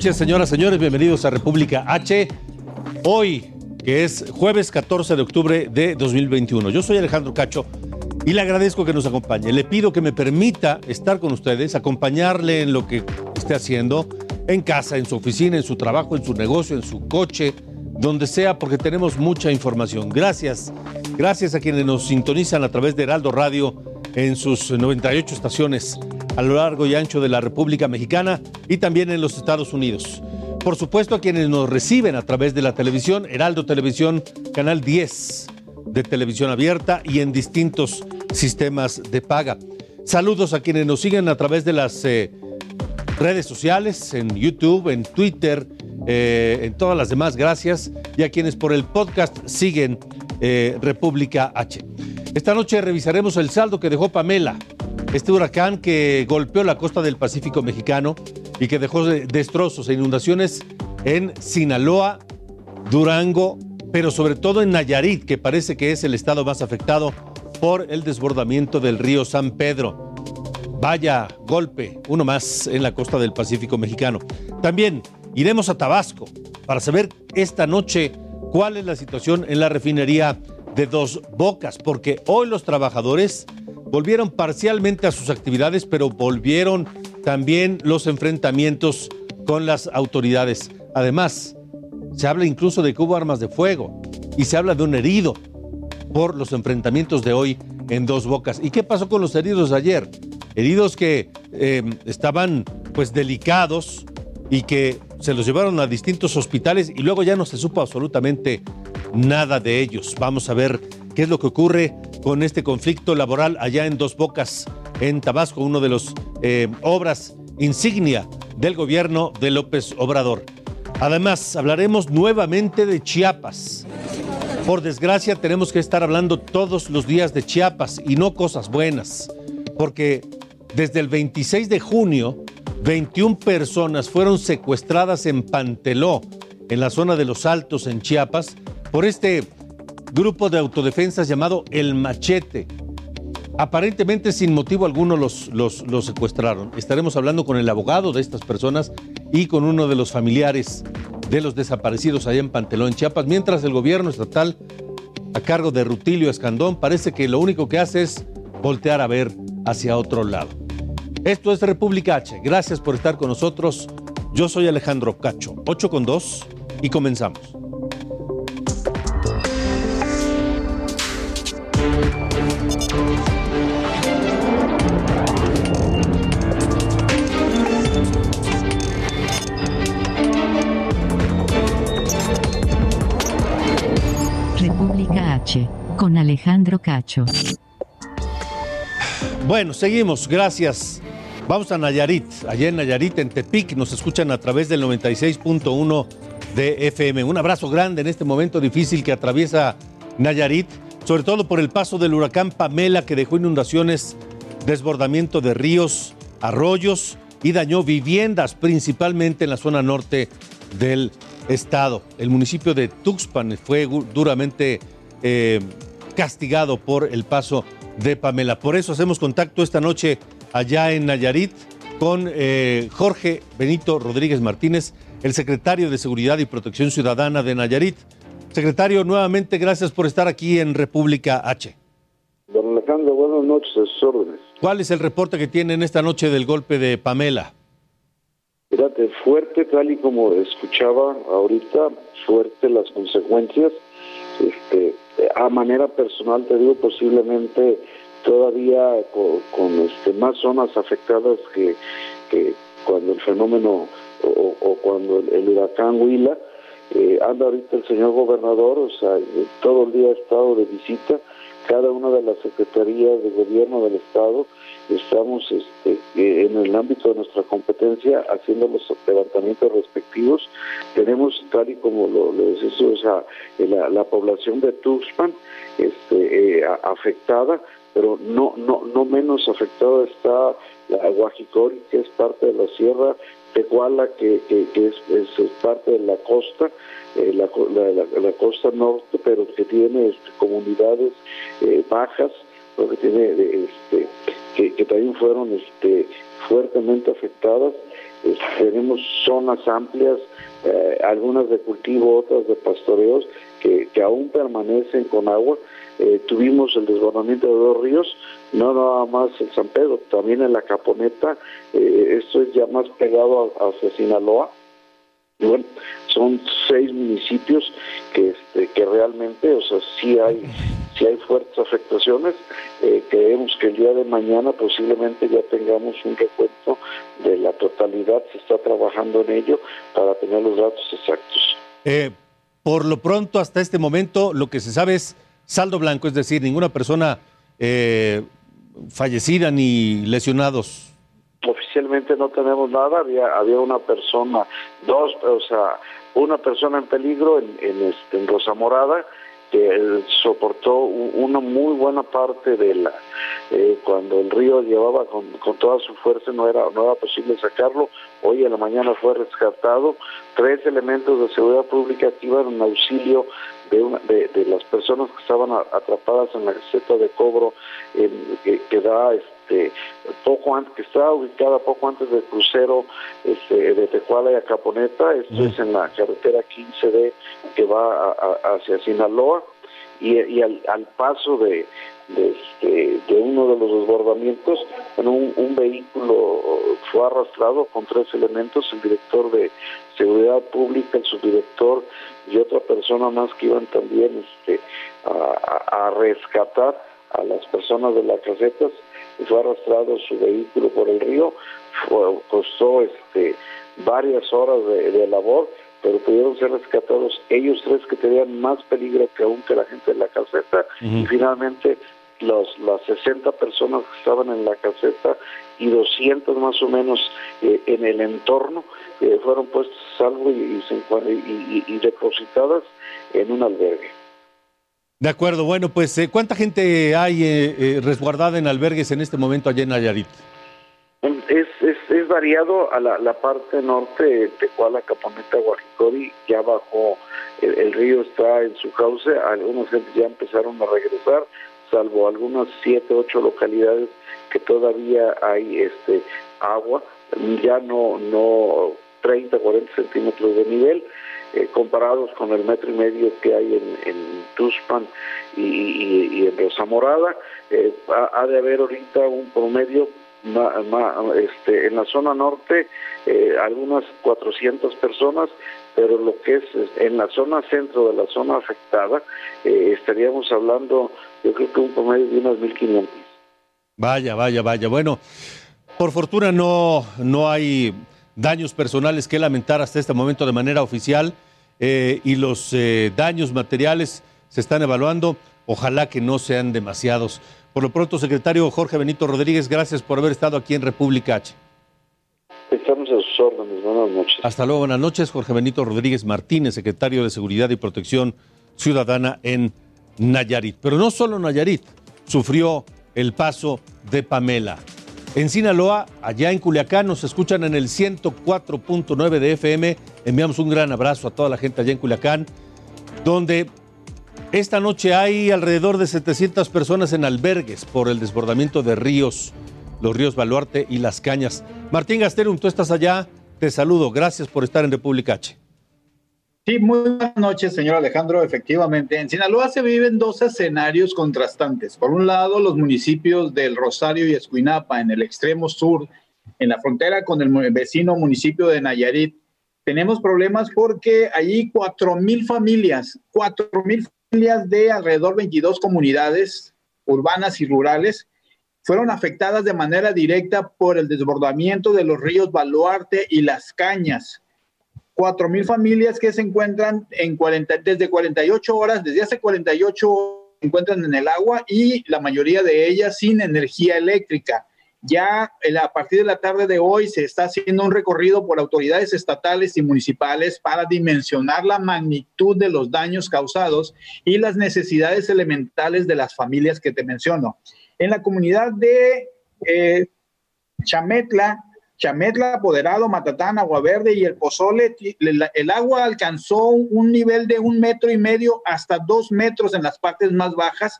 Señoras, señores, bienvenidos a República H. Hoy, que es jueves 14 de octubre de 2021. Yo soy Alejandro Cacho y le agradezco que nos acompañe. Le pido que me permita estar con ustedes, acompañarle en lo que esté haciendo, en casa, en su oficina, en su trabajo, en su negocio, en su coche, donde sea, porque tenemos mucha información. Gracias. Gracias a quienes nos sintonizan a través de Heraldo Radio en sus 98 estaciones a lo largo y ancho de la República Mexicana y también en los Estados Unidos. Por supuesto a quienes nos reciben a través de la televisión, Heraldo Televisión, Canal 10 de televisión abierta y en distintos sistemas de paga. Saludos a quienes nos siguen a través de las eh, redes sociales, en YouTube, en Twitter, eh, en todas las demás, gracias. Y a quienes por el podcast siguen eh, República H. Esta noche revisaremos el saldo que dejó Pamela este huracán que golpeó la costa del Pacífico mexicano y que dejó destrozos e inundaciones en Sinaloa, Durango, pero sobre todo en Nayarit, que parece que es el estado más afectado por el desbordamiento del río San Pedro. Vaya golpe, uno más en la costa del Pacífico mexicano. También iremos a Tabasco para saber esta noche cuál es la situación en la refinería de Dos Bocas, porque hoy los trabajadores volvieron parcialmente a sus actividades, pero volvieron también los enfrentamientos con las autoridades. Además, se habla incluso de que hubo armas de fuego y se habla de un herido por los enfrentamientos de hoy en Dos Bocas. ¿Y qué pasó con los heridos de ayer? Heridos que eh, estaban pues delicados y que se los llevaron a distintos hospitales y luego ya no se supo absolutamente nada de ellos. Vamos a ver qué es lo que ocurre con este conflicto laboral allá en Dos Bocas, en Tabasco, uno de los eh, obras insignia del gobierno de López Obrador. Además, hablaremos nuevamente de Chiapas. Por desgracia, tenemos que estar hablando todos los días de Chiapas y no cosas buenas, porque desde el 26 de junio, 21 personas fueron secuestradas en Panteló, en la zona de los Altos, en Chiapas, por este grupo de autodefensas llamado El Machete. Aparentemente sin motivo alguno los, los, secuestraron. Estaremos hablando con el abogado de estas personas y con uno de los familiares de los desaparecidos allá en Pantelón, Chiapas, mientras el gobierno estatal, a cargo de Rutilio Escandón, parece que lo único que hace es voltear a ver hacia otro lado. Esto es República H. Gracias por estar con nosotros. Yo soy Alejandro Cacho, 8 con 2 y comenzamos. Con Alejandro Cacho. Bueno, seguimos, gracias. Vamos a Nayarit, allá en Nayarit, en Tepic, nos escuchan a través del 96.1 de FM. Un abrazo grande en este momento difícil que atraviesa Nayarit, sobre todo por el paso del huracán Pamela que dejó inundaciones, desbordamiento de ríos, arroyos y dañó viviendas, principalmente en la zona norte del estado. El municipio de Tuxpan fue duramente eh, castigado por el paso de Pamela. Por eso hacemos contacto esta noche allá en Nayarit con eh, Jorge Benito Rodríguez Martínez, el secretario de Seguridad y Protección Ciudadana de Nayarit. Secretario, nuevamente gracias por estar aquí en República H. Don Alejandro, buenas noches, a sus órdenes. ¿Cuál es el reporte que tienen esta noche del golpe de Pamela? Fíjate, fuerte, tal y como escuchaba ahorita, fuerte las consecuencias. Este, a manera personal, te digo, posiblemente todavía con, este, más zonas afectadas que, que cuando el fenómeno o, cuando el, huracán Huila. Eh, anda ahorita el señor gobernador, o sea, todo el día ha estado de visita, cada una de las secretarías de gobierno del Estado, estamos este, en el ámbito de nuestra competencia haciendo los levantamientos respectivos. Tenemos, tal y como lo, decís, o sea, la, población de Tuxpan este, eh, afectada, pero no, no, no menos afectada está la Guajicori, que es parte de la sierra, Tehuala, que, que, es, es, parte de la costa, eh, la, costa norte, pero que tiene este, comunidades eh, bajas, que tiene este, que, también fueron este, fuertemente afectadas. Tenemos zonas amplias, eh, algunas de cultivo, otras de pastoreos, que, que aún permanecen con agua. Eh, tuvimos el desbordamiento de dos ríos, no nada más en San Pedro, también en la Caponeta, eh, esto es ya más pegado hacia Sinaloa. Y bueno, son seis municipios que, este, que realmente, o sea, sí hay si hay fuertes afectaciones, eh, creemos que el día de mañana posiblemente ya tengamos un recuento de la totalidad, se está trabajando en ello para tener los datos exactos. Eh, por lo pronto, hasta este momento, lo que se sabe es saldo blanco, es decir, ninguna persona eh, fallecida ni lesionados. Oficialmente no tenemos nada, había, había una persona, dos, o sea, una persona en peligro en, en, este, en Rosa Morada, que soportó una muy buena parte de la eh, cuando el río llevaba con, toda su fuerza no era no era posible sacarlo. Hoy en la mañana fue rescatado. Tres elementos de seguridad pública que iban en auxilio de, una, de, las personas que estaban atrapadas en la caseta de cobro que, da este poco antes que está ubicada poco antes del crucero este, de Tecuala y Acaponeta esto es en la carretera 15D que va hacia Sinaloa y, al, paso de, este, de, uno de los desbordamientos, un, un, vehículo fue arrastrado con tres elementos, el director de seguridad pública, el subdirector y otra persona más que iban también este, a, rescatar a las personas de las casetas, fue arrastrado su vehículo por el río, costó este, varias horas de labor pero pudieron ser rescatados ellos tres que tenían más peligro que aún que la gente de la caseta. Y finalmente los, las 60 personas que estaban en la caseta y 200 más o menos eh, en el entorno eh, fueron puestos a salvo y, y, depositadas en un albergue. De acuerdo, bueno, pues eh, ¿cuánta gente hay resguardada en albergues en este momento allá en Nayarit? Es, es, es variado a la, la parte norte, Tecuala, Caponeta, Guajicori, ya bajó, el, río está en su cauce, algunas gente ya empezaron a regresar, salvo algunas siete, ocho localidades que todavía hay este agua, ya no, no 30, 40 centímetros de nivel, eh, comparados con el metro y medio que hay en, en y, en Rosa Morada, eh, ha, de haber ahorita un promedio este, en la zona norte eh, algunas 400 personas, pero lo que es en la zona centro de la zona afectada eh, estaríamos hablando, yo creo que un promedio de unas 1.500. Vaya, vaya, vaya. Bueno, por fortuna no, no hay daños personales que lamentar hasta este momento de manera oficial eh, y los daños materiales se están evaluando. Ojalá que no sean demasiados. Por lo pronto, secretario Jorge Benito Rodríguez, gracias por haber estado aquí en República H. Estamos a sus órdenes. Buenas noches. Hasta luego, buenas noches. Jorge Benito Rodríguez Martínez, secretario de Seguridad y Protección Ciudadana en Nayarit. Pero no solo Nayarit, sufrió el paso de Pamela. En Sinaloa, allá en Culiacán, nos escuchan en el 104.9 de FM. Enviamos un gran abrazo a toda la gente allá en Culiacán, donde esta noche hay alrededor de 700 personas en albergues por el desbordamiento de ríos, los ríos Baluarte y Las Cañas. Martín Gasterum, tú estás allá, te saludo, gracias por estar en República H. Sí, muy buenas noches, señor Alejandro. Efectivamente, en Sinaloa se viven dos escenarios contrastantes. Por un lado, los municipios del Rosario y Escuinapa, en el extremo sur, en la frontera con el vecino municipio de Nayarit, tenemos problemas porque allí cuatro mil familias, cuatro mil de alrededor 22 comunidades urbanas y rurales fueron afectadas de manera directa por el desbordamiento de los ríos Baluarte y Las Cañas. Cuatro mil familias que se encuentran en 40, desde 48 horas, desde hace 48 horas se encuentran en el agua y la mayoría de ellas sin energía eléctrica. Ya a partir de la tarde de hoy se está haciendo un recorrido por autoridades estatales y municipales para dimensionar la magnitud de los daños causados y las necesidades elementales de las familias que te menciono. En la comunidad de eh, Chametla, Chametla, Apoderado, Matatán, Agua Verde y el Pozole, el, agua alcanzó un nivel de un metro y medio hasta dos metros en las partes más bajas,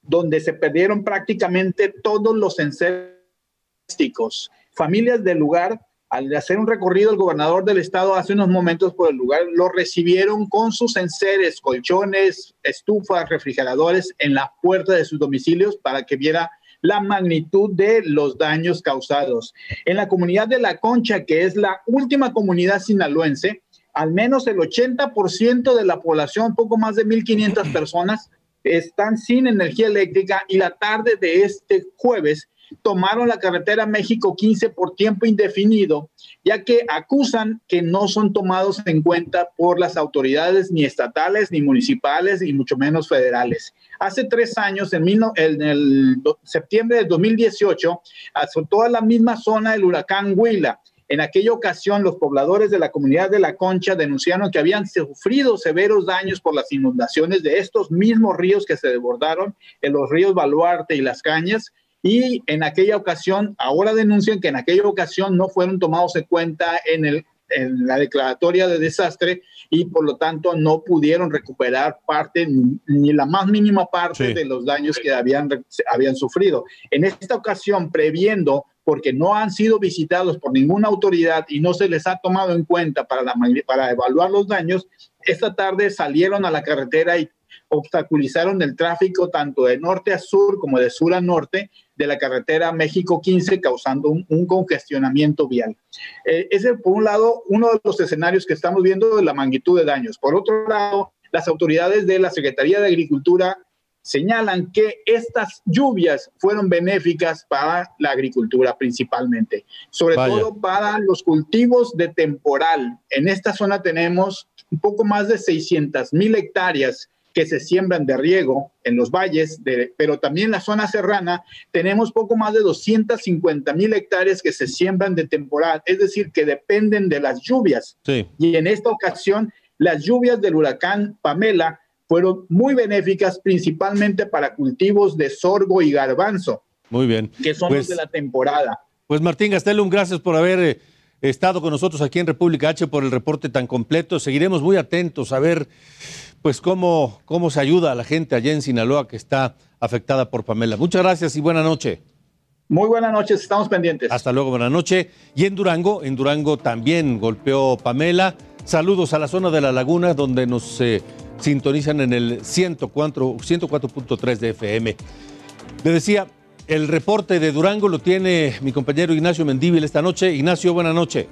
donde se perdieron prácticamente todos los enseres Familias del lugar, al hacer un recorrido, el gobernador del estado hace unos momentos por el lugar, lo recibieron con sus enseres, colchones, estufas, refrigeradores en la puerta de sus domicilios para que viera la magnitud de los daños causados. En la comunidad de La Concha, que es la última comunidad sinaloense, al menos el 80% de la población, poco más de 1.500 personas, están sin energía eléctrica y la tarde de este jueves tomaron la carretera México 15 por tiempo indefinido, ya que acusan que no son tomados en cuenta por las autoridades ni estatales, ni municipales, y mucho menos federales. Hace tres años, en, el septiembre de 2018, azotó a la misma zona el huracán Huila. En aquella ocasión, los pobladores de la comunidad de La Concha denunciaron que habían sufrido severos daños por las inundaciones de estos mismos ríos que se desbordaron en los ríos Baluarte y Las Cañas, y en aquella ocasión, ahora denuncian que en aquella ocasión no fueron tomados en cuenta en, el, en la declaratoria de desastre y por lo tanto no pudieron recuperar parte, ni, la más mínima parte de los daños que habían, habían sufrido. En esta ocasión, previendo, porque no han sido visitados por ninguna autoridad y no se les ha tomado en cuenta para, la, para evaluar los daños, esta tarde salieron a la carretera y obstaculizaron el tráfico tanto de norte a sur como de sur a norte de la carretera México 15, causando un, congestionamiento vial. Eh, ese, por un lado, uno de los escenarios que estamos viendo de la magnitud de daños. Por otro lado, las autoridades de la Secretaría de Agricultura señalan que estas lluvias fueron benéficas para la agricultura principalmente, sobre todo para los cultivos de temporal. En esta zona tenemos un poco más de 600 mil hectáreas que se siembran de riego en los valles, de, pero también en la zona serrana tenemos poco más de 250 mil hectáreas que se siembran de temporal, es decir, que dependen de las lluvias. Y en esta ocasión, las lluvias del huracán Pamela fueron muy benéficas, principalmente para cultivos de sorgo y garbanzo. Muy bien. Que son los pues de la temporada. Pues Martín Gastelum, gracias por haber eh, estado con nosotros aquí en República H por el reporte tan completo. Seguiremos muy atentos a ver pues cómo, cómo se ayuda a la gente allá en Sinaloa que está afectada por Pamela. Muchas gracias y buena noche. Muy buenas noches, estamos pendientes. Hasta luego, buena noche. Y en Durango, en Durango también golpeó Pamela. Saludos a la zona de la laguna donde nos eh, sintonizan en el 104.3 de FM. Le decía, el reporte de Durango lo tiene mi compañero Ignacio Mendíbil esta noche. Ignacio, buena noche.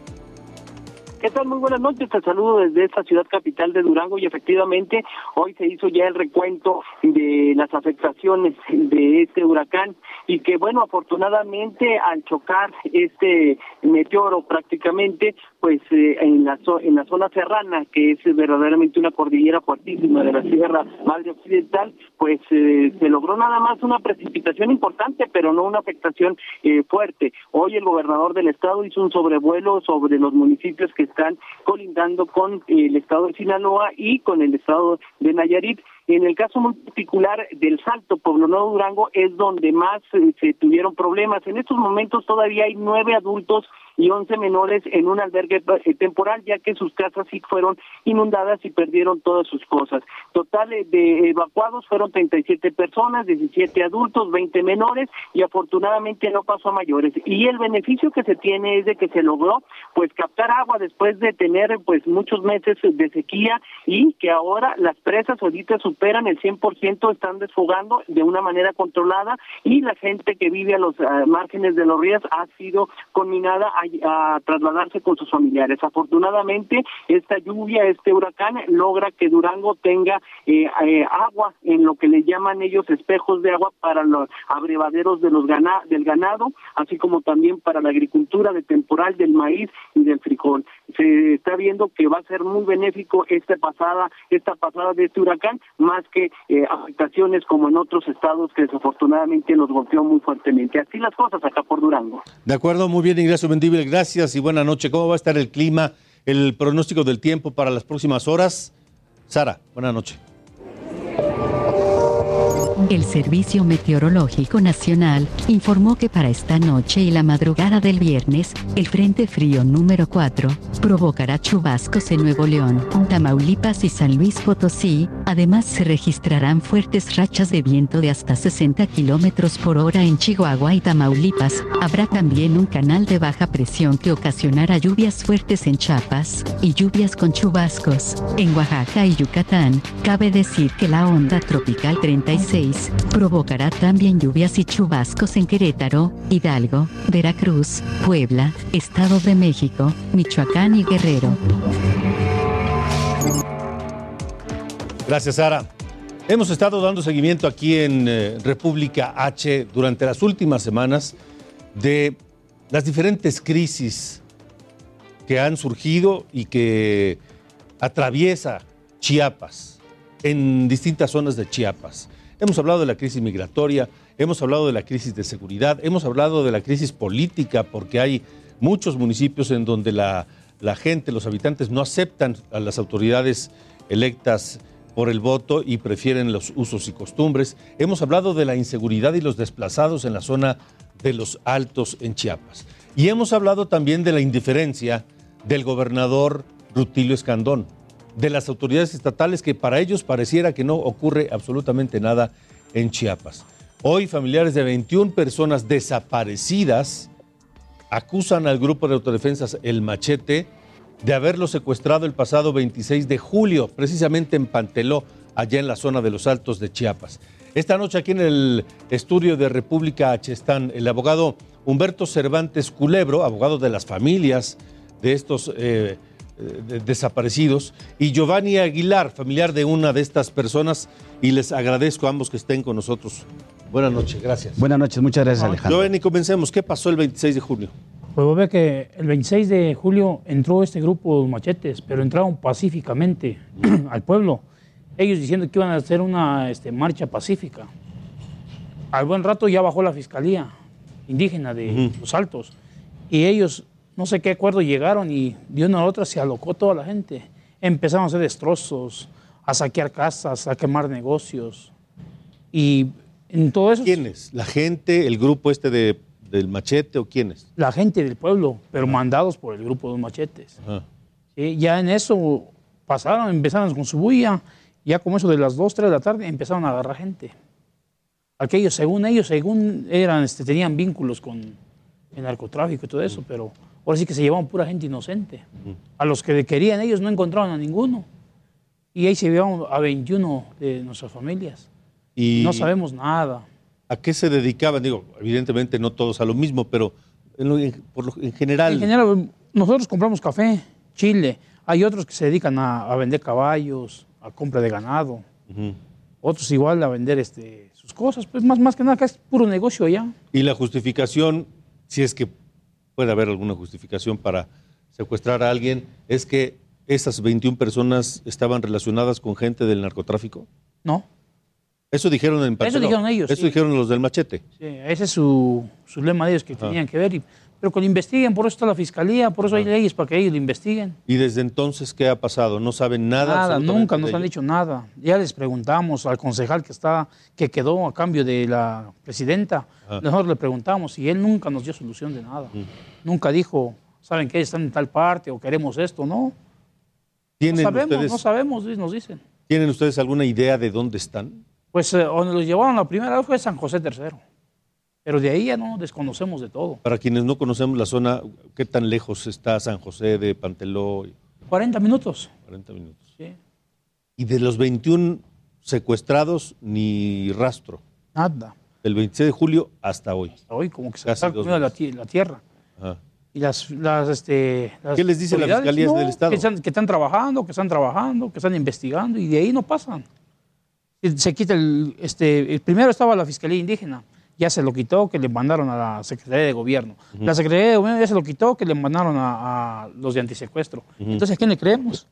¿Qué tal? Muy buenas noches. Te saludo desde esta ciudad capital de Durango y efectivamente hoy se hizo ya el recuento de las afectaciones de este huracán y que bueno, afortunadamente al chocar este meteoro prácticamente pues eh, en la en la zona serrana que es verdaderamente una cordillera fuertísima de la Sierra Madre Occidental, pues eh, se logró nada más una precipitación importante, pero no una afectación eh, fuerte. Hoy el gobernador del estado hizo un sobrevuelo sobre los municipios que están colindando con el estado de Sinaloa y con el estado de Nayarit en el caso muy particular del Salto, Pueblo Nuevo Durango, es donde más eh, se tuvieron problemas. En estos momentos todavía hay nueve adultos y once menores en un albergue eh, temporal, ya que sus casas sí fueron inundadas y perdieron todas sus cosas. Total eh, de evacuados fueron 37 personas, 17 adultos, 20 menores y afortunadamente no pasó a mayores. Y el beneficio que se tiene es de que se logró pues captar agua después de tener pues muchos meses de sequía y que ahora las presas ahorita su superan el 100%, están desfogando de una manera controlada y la gente que vive a los márgenes de los ríos ha sido conminada a a, trasladarse con sus familiares. Afortunadamente, esta lluvia, este huracán, logra que Durango tenga eh, eh, agua en lo que le llaman ellos espejos de agua para los abrevaderos de los del ganado, así como también para la agricultura de temporal del maíz y del frijol. Se está viendo que va a ser muy benéfico esta pasada, esta pasada de este huracán, más que eh, afectaciones como en otros estados que desafortunadamente nos golpeó muy fuertemente. Así las cosas acá por Durango. De acuerdo, muy bien, Ignacio Mendible, gracias y buena noche. ¿Cómo va a estar el clima, el pronóstico del tiempo para las próximas horas? Sara, buena noche. El Servicio Meteorológico Nacional informó que para esta noche y la madrugada del viernes, el Frente Frío número 4 provocará chubascos en Nuevo León, Tamaulipas y San Luis Potosí. Además, se registrarán fuertes rachas de viento de hasta 60 kilómetros por hora en Chihuahua y Tamaulipas. Habrá también un canal de baja presión que ocasionará lluvias fuertes en Chiapas y lluvias con chubascos. En Oaxaca y Yucatán, cabe decir que la onda tropical 36 provocará también lluvias y chubascos en Querétaro, Hidalgo, Veracruz, Puebla, Estado de México, Michoacán y Guerrero. Gracias, Sara. Hemos estado dando seguimiento aquí en eh, República H durante las últimas semanas de las diferentes crisis que han surgido y que atraviesa Chiapas, en distintas zonas de Chiapas. Hemos hablado de la crisis migratoria, hemos hablado de la crisis de seguridad, hemos hablado de la crisis política, porque hay muchos municipios en donde la, gente, los habitantes no aceptan a las autoridades electas por el voto y prefieren los usos y costumbres. Hemos hablado de la inseguridad y los desplazados en la zona de los Altos en Chiapas. Y hemos hablado también de la indiferencia del gobernador Rutilio Escandón de las autoridades estatales que para ellos pareciera que no ocurre absolutamente nada en Chiapas. Hoy familiares de 21 personas desaparecidas acusan al grupo de autodefensas El Machete de haberlo secuestrado el pasado 26 de julio, precisamente en Panteló, allá en la zona de los Altos de Chiapas. Esta noche aquí en el estudio de República H están el abogado Humberto Cervantes Culebro, abogado de las familias de estos eh, eh, desaparecidos, y Giovanni Aguilar, familiar de una de estas personas, y les agradezco a ambos que estén con nosotros. Buenas noches, gracias. Buenas noches, muchas gracias Alejandro. Giovanni, comencemos. ¿Qué pasó el 26 de julio? Pues vos ves que el 26 de julio entró este grupo de machetes, pero entraron pacíficamente al pueblo. Ellos diciendo que iban a hacer una este, marcha pacífica. Al buen rato ya bajó la fiscalía indígena de Los Altos y ellos no sé qué acuerdo llegaron y de una a otra se alocó toda la gente. Empezaron a hacer destrozos, a saquear casas, a quemar negocios. Y en todo eso... ¿Quiénes? ¿La gente, el grupo este de, del machete o quiénes? La gente del pueblo, pero mandados por el grupo de los machetes. ya en eso pasaron, empezaron con su bulla, ya como eso de las 2, 3 de la tarde empezaron a agarrar gente. Aquellos, según ellos, según eran, este, tenían vínculos con el narcotráfico y todo eso, pero Ahora sí que se llevaban pura gente inocente. A los que querían ellos no encontraban a ninguno. Y ahí se llevaban a 21 de nuestras familias. Y no sabemos nada. ¿A qué se dedicaban? Digo, evidentemente no todos a lo mismo, pero en, general. En general, nosotros compramos café, chile. Hay otros que se dedican a, vender caballos, a compra de ganado. Otros igual a vender este, sus cosas. Pues más, más que nada, acá es puro negocio allá. Y la justificación, si es que puede haber alguna justificación para secuestrar a alguien, es que esas 21 personas estaban relacionadas con gente del narcotráfico? No. Eso dijeron en Eso dijeron ellos. Eso dijeron los del machete. Sí, ese es su, lema de ellos que tenían que ver. Pero que lo investiguen, por eso está la fiscalía, por eso hay leyes para que ellos lo investiguen. ¿Y desde entonces qué ha pasado? ¿No saben nada? Nada, nunca nos han dicho nada. Ya les preguntamos al concejal que está, que quedó a cambio de la presidenta, nosotros le preguntamos y él nunca nos dio solución de nada. Nunca dijo, ¿saben que están en tal parte o queremos esto? No. ¿Tienen no sabemos, ustedes, no sabemos, nos dicen. ¿Tienen ustedes alguna idea de dónde están? Pues eh, donde los llevaron la primera vez fue San José III. Pero de ahí ya no desconocemos de todo. Para quienes no conocemos la zona, ¿qué tan lejos está San José de Panteló? 40 minutos. 40 minutos. Sí. Y de los 21 secuestrados, ni rastro. Nada. Del 26 de julio hasta hoy. Hasta hoy, como que se está comiendo la, la, tierra. y las, las, este, las ¿Qué les dice la autoridades, Fiscalía del Estado? Que están, que están trabajando, que están trabajando, que están investigando y de ahí no pasan. Se- Se quita el, este, el primero estaba la Fiscalía Indígena, ya se lo quitó, que le mandaron a la Secretaría de Gobierno. La Secretaría de Gobierno ya se lo quitó, que le mandaron a, a los de antisecuestro. Entonces, ¿a quién le creemos?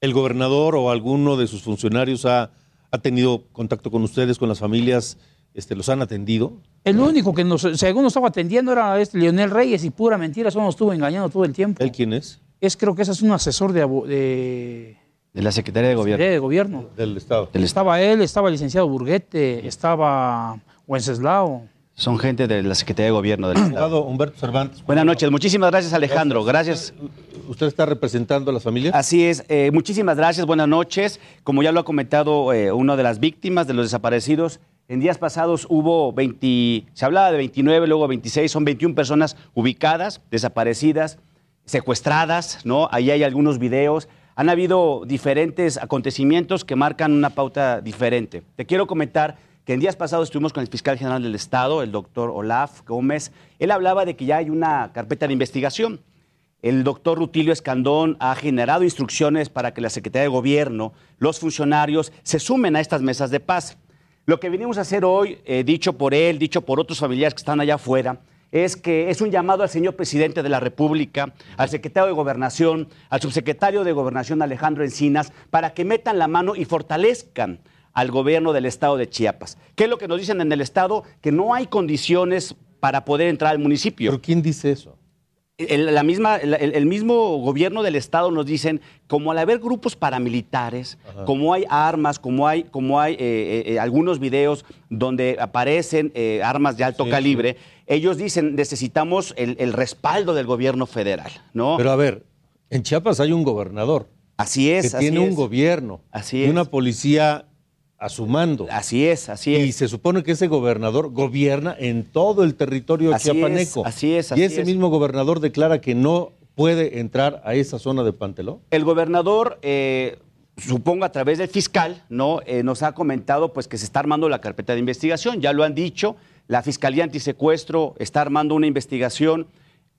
¿El gobernador o alguno de sus funcionarios ha, ha tenido contacto con ustedes, con las familias? Este, ¿Los han atendido? El único que nos, según nos estaba atendiendo era este Leonel Reyes y pura mentira, solo nos estuvo engañando todo el tiempo. ¿Él quién es? Es, creo que ese es un asesor de, de, De la Secretaría de Gobierno. Secretaría de Gobierno. Del Estado. Del Estaba él, estaba el licenciado Burguete, estaba Wenceslao. Son gente de la Secretaría de Gobierno del Estado. Humberto Cervantes. Buenas noches. Muchísimas gracias, Alejandro. Gracias. ¿Usted está representando a las familias? Así es. eh, muchísimas gracias. Buenas noches. Como ya lo ha comentado eh, una de las víctimas de los desaparecidos, en días pasados hubo 20, se hablaba de 29, luego 26, son 21 personas ubicadas, desaparecidas, secuestradas, ¿no? Ahí hay algunos videos. Han habido diferentes acontecimientos que marcan una pauta diferente. Te quiero comentar que en días pasados estuvimos con el fiscal general del Estado, el doctor Olaf Gómez. Él hablaba de que ya hay una carpeta de investigación. El doctor Rutilio Escandón ha generado instrucciones para que la Secretaría de Gobierno, los funcionarios, se sumen a estas mesas de paz. Lo que venimos a hacer hoy, eh, dicho por él, dicho por otros familiares que están allá afuera, es que es un llamado al señor presidente de la República, al secretario de Gobernación, al subsecretario de Gobernación Alejandro Encinas, para que metan la mano y fortalezcan al gobierno del estado de Chiapas. ¿Qué es lo que nos dicen en el estado? Que no hay condiciones para poder entrar al municipio. ¿Pero quién dice eso? El, la misma, el, el mismo gobierno del estado nos dicen, como al haber grupos paramilitares, como hay armas, como hay, como hay eh, eh, algunos videos donde aparecen eh, armas de alto Sí, calibre, ellos dicen necesitamos el, el respaldo del gobierno federal, ¿no? Pero a ver, en Chiapas hay un gobernador así es, que así tiene un gobierno Así y es. una policía a su mando. Así es, así Y es. se supone que ese gobernador gobierna en todo el territorio Así es, chiapaneco. así es, y ese es. mismo gobernador declara que no puede entrar a esa zona de Panteló. El gobernador, eh, supongo a través del fiscal, ¿no? Eh, nos ha comentado pues que se está armando la carpeta de investigación, ya lo han dicho, la Fiscalía Antisecuestro está armando una investigación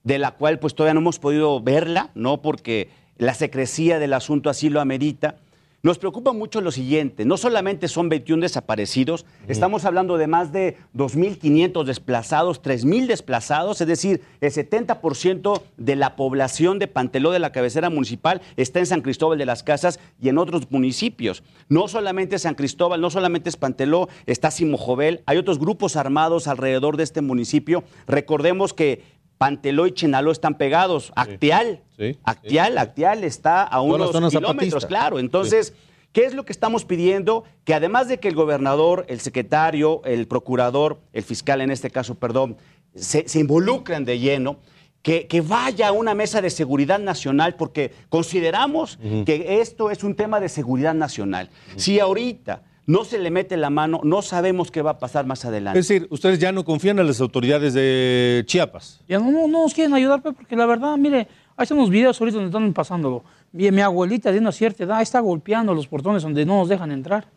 de la cual pues todavía no hemos podido verla, ¿no? Porque la secrecía del asunto así lo amerita. Nos preocupa mucho lo siguiente, no solamente son 21 desaparecidos, estamos hablando de más de 2.500 desplazados, 3.000 desplazados, es decir, el 70% de la población de Panteló de la cabecera municipal está en San Cristóbal de las Casas y en otros municipios. No solamente San Cristóbal, no solamente es Panteló, está Simojovel, hay otros grupos armados alrededor de este municipio. Recordemos que Panteló y Chenaló están pegados. Acteal, sí, Acteal, Acteal está a unos kilómetros, claro. Entonces, ¿qué es lo que estamos pidiendo? Que además de que el gobernador, el secretario, el procurador, el fiscal en este caso, perdón, se, se involucren de lleno, que, que vaya a una mesa de seguridad nacional, porque consideramos que esto es un tema de seguridad nacional. Si ahorita no se le mete la mano, no sabemos qué va a pasar más adelante. Es decir, ustedes ya no confían en las autoridades de Chiapas. Ya no, no, no nos quieren ayudar, pues, porque la verdad, mire, hay unos videos ahorita donde están pasándolo. Mi, mi abuelita de una cierta edad está golpeando los portones donde no nos dejan entrar.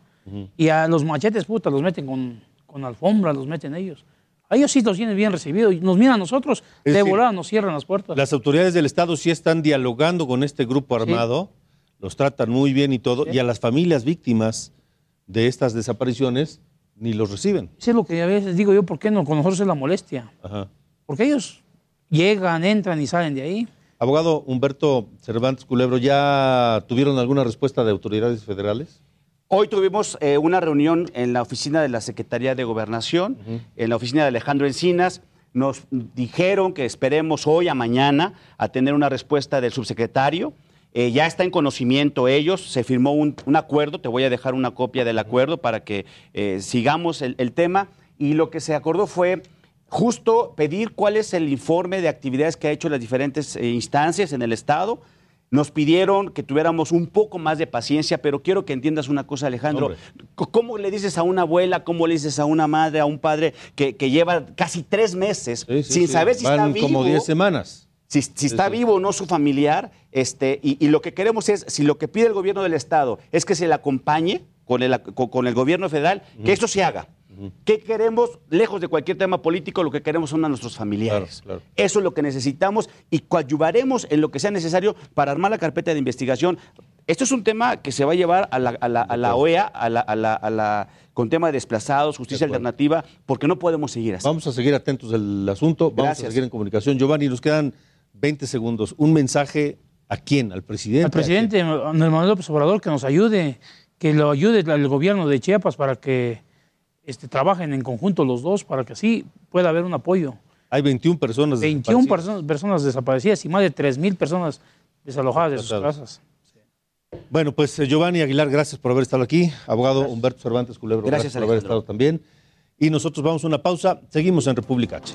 Y a los machetes, puta, los meten con, con alfombra, los meten ellos. A ellos sí los tienen bien recibidos. y Nos miran a nosotros, Es de decir, volada nos cierran las puertas. Las autoridades del Estado sí están dialogando con este grupo armado, los tratan muy bien y todo, y a las familias víctimas de estas desapariciones ni los reciben. Eso es lo que a veces digo yo, ¿por qué no? Con nosotros es la molestia. Ajá. Porque ellos llegan, entran y salen de ahí. Abogado Humberto Cervantes Culebro, ¿ya tuvieron alguna respuesta de autoridades federales? Hoy tuvimos eh, una reunión en la oficina de la Secretaría de Gobernación, en la oficina de Alejandro Encinas. Nos dijeron que esperemos hoy a mañana a tener una respuesta del subsecretario. Eh, ya está en conocimiento ellos, se firmó un, un acuerdo, te voy a dejar una copia del acuerdo para que eh, sigamos el, el tema. Y lo que se acordó fue justo pedir cuál es el informe de actividades que ha hecho las diferentes eh, instancias en el Estado. Nos pidieron que tuviéramos un poco más de paciencia, pero quiero que entiendas una cosa, Alejandro. Hombre. ¿Cómo le dices a una abuela, cómo le dices a una madre, a un padre que, que lleva casi tres meses Sí, sí, sin sí. saber si Van está vivo? como 10 semanas. Si, si está vivo o no su familiar, este, y, y lo que queremos es, si lo que pide el gobierno del Estado es que se le acompañe con el, con, con el gobierno federal, que esto se haga. ¿Qué queremos? Lejos de cualquier tema político, lo que queremos son a nuestros familiares. Eso es lo que necesitamos y coadyuvaremos en lo que sea necesario para armar la carpeta de investigación. Esto es un tema que se va a llevar a la, a la- a la OEA, a la, a la- a la- con tema de desplazados, justicia alternativa, porque no podemos seguir así. Vamos a seguir atentos del asunto, vamos Gracias. a seguir en comunicación. Giovanni, nos quedan 20 segundos. Un mensaje a quién? ¿Al presidente? Al presidente Andrés Manuel López Obrador que nos ayude, que lo ayude el gobierno de Chiapas para que este, trabajen en conjunto los dos, para que así pueda haber un apoyo. Hay 21 personas 21 desaparecidas. personas, personas desaparecidas y más de 3 mil personas desalojadas de sus casas. Bueno, pues eh, Giovanni Aguilar, gracias por haber estado aquí. Abogado Humberto Cervantes Culebro, Gracias, gracias, por haber estado también. Y nosotros vamos a una pausa. Seguimos en República H.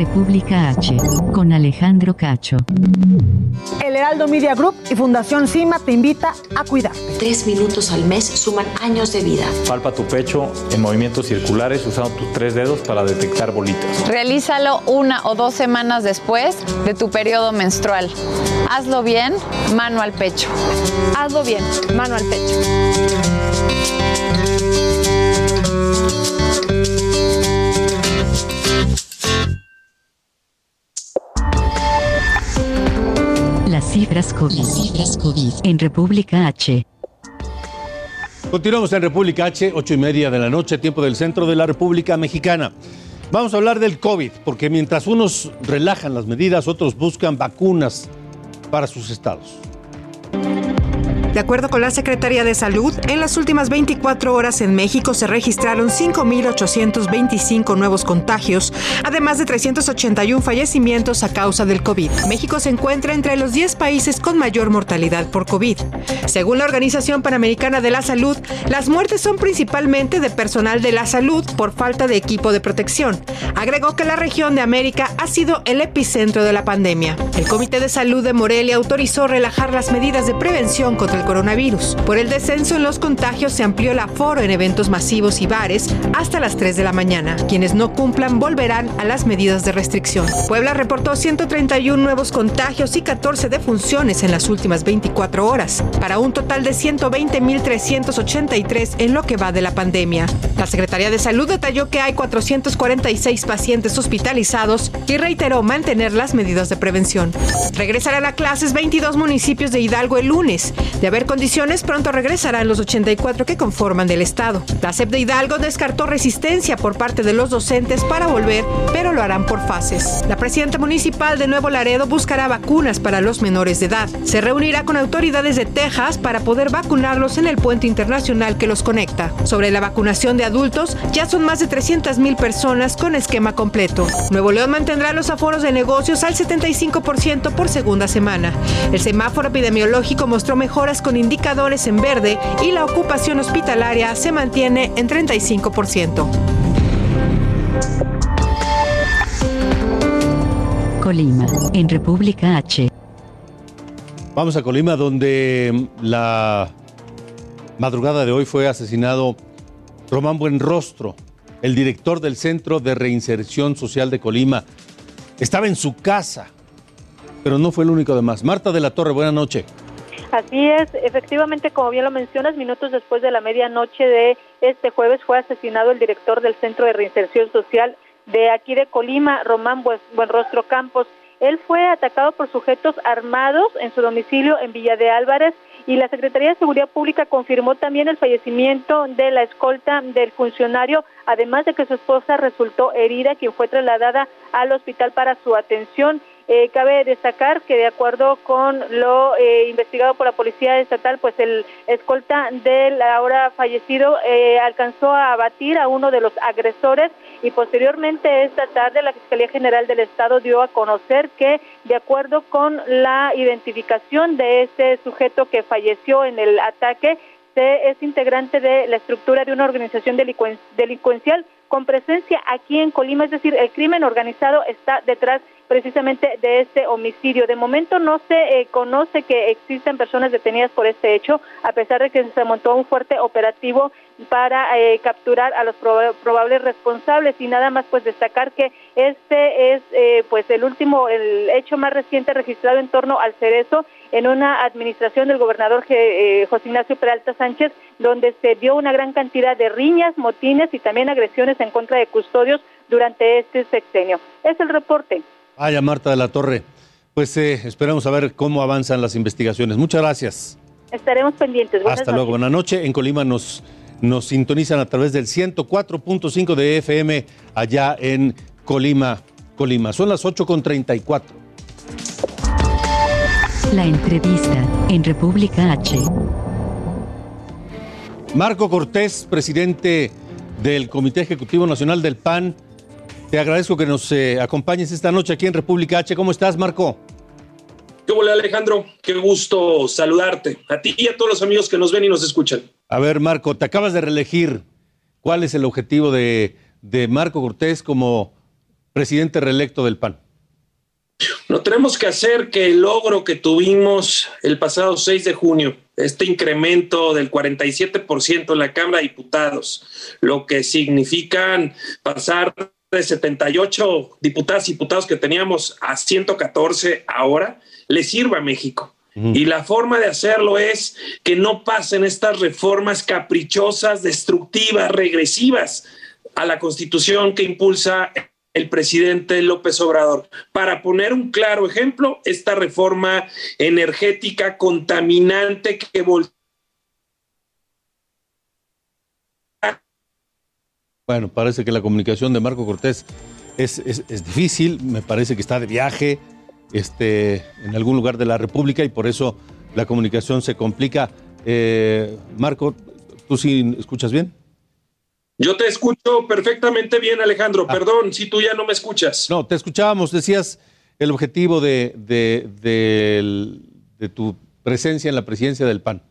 República H. Con Alejandro Cacho. El Heraldo Media Group y Fundación CIMA te invita a cuidar. Tres minutos al mes suman años de vida. Palpa tu pecho en movimientos circulares usando tus tres dedos para detectar bolitas. Realízalo una o dos semanas después de tu periodo menstrual. Hazlo bien, mano al pecho. Hazlo bien, mano al pecho. Las cifras COVID. En República H. Continuamos en República H, ocho y media de la noche, tiempo del centro de la República Mexicana. Vamos a hablar del COVID, porque mientras unos relajan las medidas, otros buscan vacunas para sus estados. De acuerdo con la Secretaría de Salud, en las últimas 24 horas en México se registraron 5.825 nuevos contagios, además de 381 fallecimientos a causa del COVID. México se encuentra entre los 10 países con mayor mortalidad por COVID. Según la Organización Panamericana de la Salud, las muertes son principalmente de personal de la salud por falta de equipo de protección. Agregó que la región de América ha sido el epicentro de la pandemia. El Comité de Salud de Morelia autorizó relajar las medidas de prevención contra el coronavirus. Por el descenso en los contagios se amplió el aforo en eventos masivos y bares hasta las 3 de la mañana. Quienes no cumplan volverán a las medidas de restricción. Puebla reportó 131 nuevos contagios y 14 defunciones en las últimas 24 horas, para un total de 120.383 en lo que va de la pandemia. La Secretaría de Salud detalló que hay 446 pacientes hospitalizados y reiteró mantener las medidas de prevención. Regresarán a clases 22 municipios de Hidalgo el lunes. De haber condiciones, pronto regresarán los 84 que conforman el Estado. La SEP de Hidalgo descartó resistencia por parte de los docentes para volver, pero lo harán por fases. La presidenta municipal de Nuevo Laredo buscará vacunas para los menores de edad. Se reunirá con autoridades de Texas para poder vacunarlos en el puente internacional que los conecta. Sobre la vacunación de adultos, ya son más de 300 mil personas con esquema completo. Nuevo León mantendrá los aforos de negocios al 75% por segunda semana. El semáforo epidemiológico mostró mejoras con indicadores en verde y la ocupación hospitalaria se mantiene en 35%. Colima. En República H. Vamos a Colima, donde la madrugada de hoy fue asesinado Román Buenrostro, el director del Centro de Reinserción Social de Colima. Estaba en su casa, pero no fue el único de más. Marta de la Torre, buena noche. Así es, efectivamente, como bien lo mencionas, minutos después de la medianoche de este jueves fue asesinado el director del Centro de Reinserción Social de aquí de Colima, Román Buenrostro Campos. Él fue atacado por sujetos armados en su domicilio en Villa de Álvarez y la Secretaría de Seguridad Pública confirmó también el fallecimiento de la escolta del funcionario, además de que su esposa resultó herida, quien fue trasladada al hospital para su atención. Eh, cabe destacar que de acuerdo con lo eh, investigado por la Policía Estatal, pues el escolta del ahora fallecido eh, alcanzó a abatir a uno de los agresores y posteriormente esta tarde la Fiscalía General del Estado dio a conocer que de acuerdo con la identificación de este sujeto que falleció en el ataque, se es integrante de la estructura de una organización delincuencial con presencia aquí en Colima, es decir, el crimen organizado está detrás precisamente de este homicidio. De momento no se eh, conoce que existen personas detenidas por este hecho, a pesar de que se montó un fuerte operativo para eh, capturar a los probables responsables y nada más pues destacar que este es eh, pues el último el hecho más reciente registrado en torno al cerezo en una administración del gobernador José Ignacio Peralta Sánchez donde se dio una gran cantidad de riñas, motines y también agresiones en contra de custodios durante este sexenio. Es el reporte. Vaya, Marta de la Torre. Pues eh, esperamos a ver cómo avanzan las investigaciones. Muchas gracias. Estaremos pendientes. Hasta luego. Buenas noches. En Colima nos, nos sintonizan a través del 104.5 de FM allá en Colima, Colima. Son las 8.34. La entrevista en República H. Marco Cortés, presidente del Comité Ejecutivo Nacional del PAN, te agradezco que nos eh, acompañes esta noche aquí en República H. ¿Cómo estás, Marco? ¿Qué hola, Alejandro? Qué gusto saludarte. A ti y a todos los amigos que nos ven y nos escuchan. A ver, Marco, te acabas de reelegir. ¿Cuál es el objetivo de, de Marco Cortés como presidente reelecto del PAN? No tenemos que hacer que el logro que tuvimos el pasado 6 de junio, este incremento del 47% en la Cámara de Diputados, lo que significan pasar de 78 diputadas y diputados que teníamos a 114 ahora, le sirva a México. Y la forma de hacerlo es que no pasen estas reformas caprichosas, destructivas, regresivas a la constitución que impulsa el presidente López Obrador. Para poner un claro ejemplo, esta reforma energética contaminante que voltea Bueno, parece que la comunicación de Marco Cortés es, difícil, me parece que está de viaje este, en algún lugar de la República y por eso la comunicación se complica. Eh, Marco, ¿tú sí escuchas bien? Yo te escucho perfectamente bien, Alejandro. Ah. Perdón si tú ya no me escuchas. No, te escuchábamos. Decías el objetivo de, de tu presencia en la presidencia del PAN.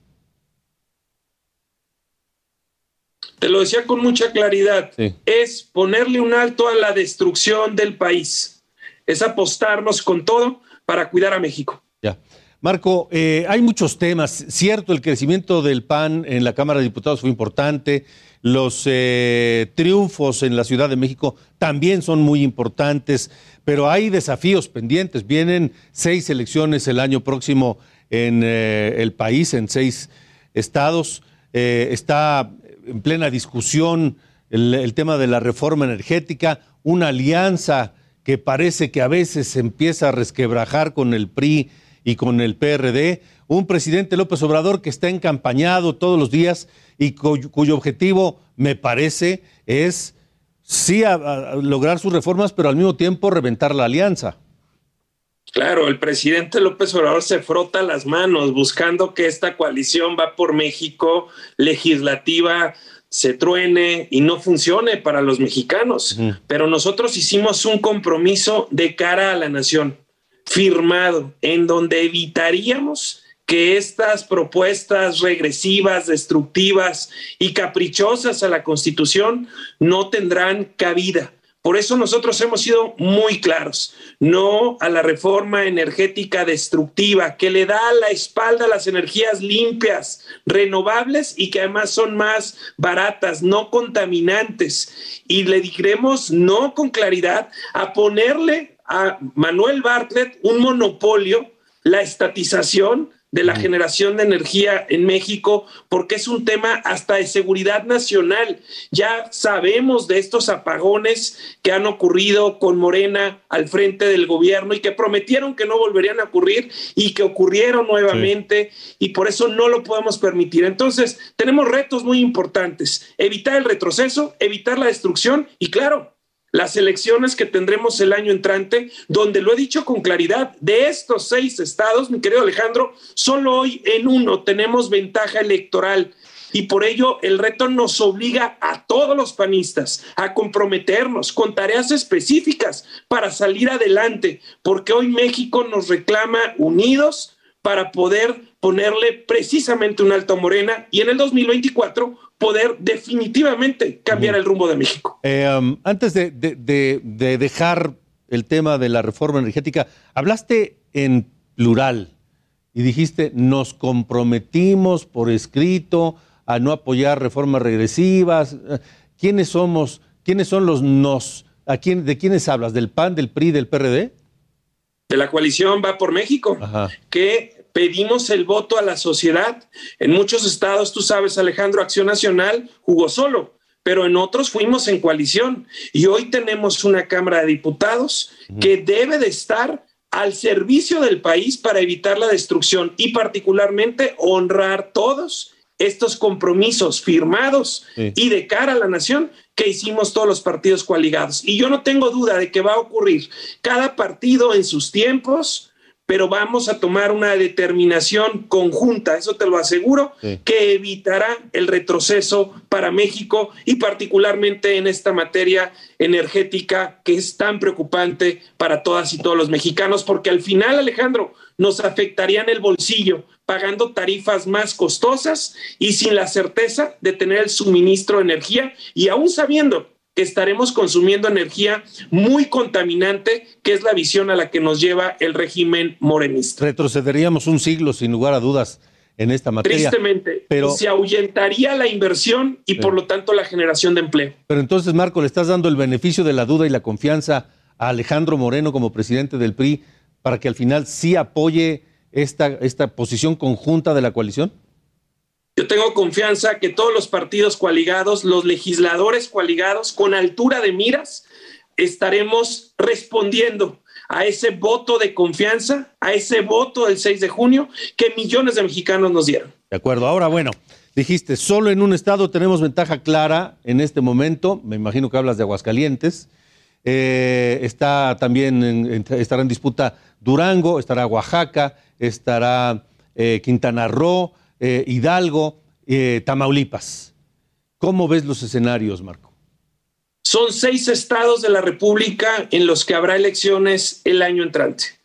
Te lo decía con mucha claridad, es ponerle un alto a la destrucción del país, es apostarnos con todo para cuidar a México. Ya. Marco, eh, hay muchos temas. Cierto, el crecimiento del PAN en la Cámara de Diputados fue importante. Los eh, triunfos en la Ciudad de México también son muy importantes, pero hay desafíos pendientes. Vienen seis elecciones el año próximo en eh, el país, en seis estados. está en plena discusión el, tema de la reforma energética, una alianza que parece que a veces se empieza a resquebrajar con el PRI y con el PRD, un presidente López Obrador que está encampañado todos los días y cuyo, objetivo, me parece, es sí lograr sus reformas, pero al mismo tiempo reventar la alianza. Claro, el presidente López Obrador se frota las manos buscando que esta coalición va por México legislativa se truene y no funcione para los mexicanos. Pero nosotros hicimos un compromiso de cara a la nación, firmado, en donde evitaríamos que estas propuestas regresivas, destructivas y caprichosas a la Constitución no tendrán cabida por eso nosotros hemos sido muy claros, no a la reforma energética destructiva que le da la espalda a las energías limpias, renovables y que además son más baratas, no contaminantes. Y le diremos no con claridad a ponerle a Manuel Bartlett un monopolio, la estatización de la generación de energía en México, porque es un tema hasta de seguridad nacional. Ya sabemos de estos apagones que han ocurrido con Morena al frente del gobierno y que prometieron que no volverían a ocurrir y que ocurrieron nuevamente y por eso no lo podemos permitir. Entonces, tenemos retos muy importantes, evitar el retroceso, evitar la destrucción y claro, las elecciones que tendremos el año entrante, donde lo he dicho con claridad, de estos seis estados, mi querido Alejandro, solo hoy en uno tenemos ventaja electoral. Y por ello el reto nos obliga a todos los panistas a comprometernos con tareas específicas para salir adelante, porque hoy México nos reclama unidos para poder ponerle precisamente un alto Morena y en el 2024 poder definitivamente cambiar el rumbo de México. Eh, um, antes de, dejar el tema de la reforma energética, hablaste en plural y dijiste, nos comprometimos por escrito a no apoyar reformas regresivas. ¿Quiénes somos? ¿Quiénes son los nos? ¿A quién, ¿De quiénes hablas? ¿Del PAN, del PRI, del PRD? De la coalición Va por México, que pedimos el voto a la sociedad. En muchos estados, tú sabes, Alejandro, Acción Nacional jugó solo, pero en otros fuimos en coalición. Y hoy tenemos una Cámara de Diputados que debe de estar al servicio del país para evitar la destrucción y particularmente honrar todos estos compromisos firmados y de cara a la nación que hicimos todos los partidos coaligados. Y yo no tengo duda de que va a ocurrir cada partido en sus tiempos, pero vamos a tomar una determinación conjunta, eso te lo aseguro, que evitará el retroceso para México y particularmente en esta materia energética que es tan preocupante para todas y todos los mexicanos, porque al final, Alejandro, nos afectaría en el bolsillo, pagando tarifas más costosas y sin la certeza de tener el suministro de energía y aún sabiendo estaremos consumiendo energía muy contaminante, que es la visión a la que nos lleva el régimen morenista. Retrocederíamos un siglo, sin lugar a dudas, en esta materia. Tristemente, pero se ahuyentaría la inversión y por lo tanto la generación de empleo. Pero entonces, Marco, le estás dando el beneficio de la duda y la confianza a Alejandro Moreno como presidente del PRI para que al final sí apoye esta, esta posición conjunta de la coalición? Yo tengo confianza que todos los partidos coaligados, los legisladores coaligados, con altura de miras, estaremos respondiendo a ese voto de confianza, a ese voto del 6 de junio que millones de mexicanos nos dieron. De acuerdo. Ahora, bueno, dijiste, solo en un estado tenemos ventaja clara en este momento. Me imagino que hablas de Aguascalientes. Eh, está también estará en disputa Durango, estará Oaxaca, estará eh, Quintana Roo, eh, Hidalgo, eh, Tamaulipas. ¿Cómo ves los escenarios, Marco? Son seis estados de la República en los que habrá elecciones el año entrante.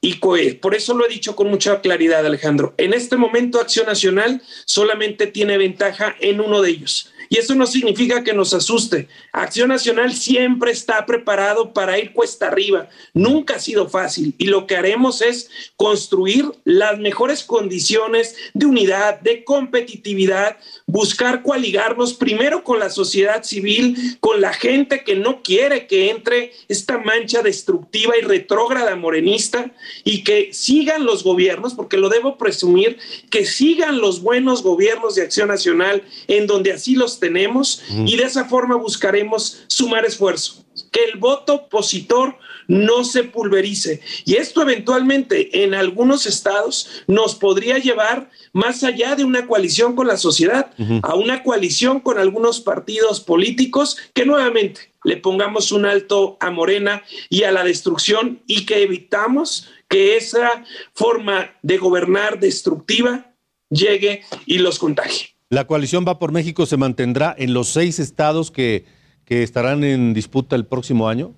Y por eso lo he dicho con mucha claridad, Alejandro. En este momento, Acción Nacional solamente tiene ventaja en uno de ellos. Y eso no significa que nos asuste. Acción Nacional siempre está preparado para ir cuesta arriba. Nunca ha sido fácil. Y lo que haremos es construir las mejores condiciones de unidad, de competitividad, buscar coaligarnos primero con la sociedad civil, con la gente que no quiere que entre esta mancha destructiva y retrógrada morenista y que sigan los gobiernos, porque lo debo presumir, que sigan los buenos gobiernos de Acción Nacional en donde así los tenemos y de esa forma buscaremos sumar esfuerzo, que el voto opositor no se pulverice. Y esto eventualmente en algunos estados nos podría llevar más allá de una coalición con la sociedad, a una coalición con algunos partidos políticos que nuevamente le pongamos un alto a Morena y a la destrucción y que evitamos que esa forma de gobernar destructiva llegue y los contagie. La coalición Va por México se mantendrá en los seis estados que, que estarán en disputa el próximo año.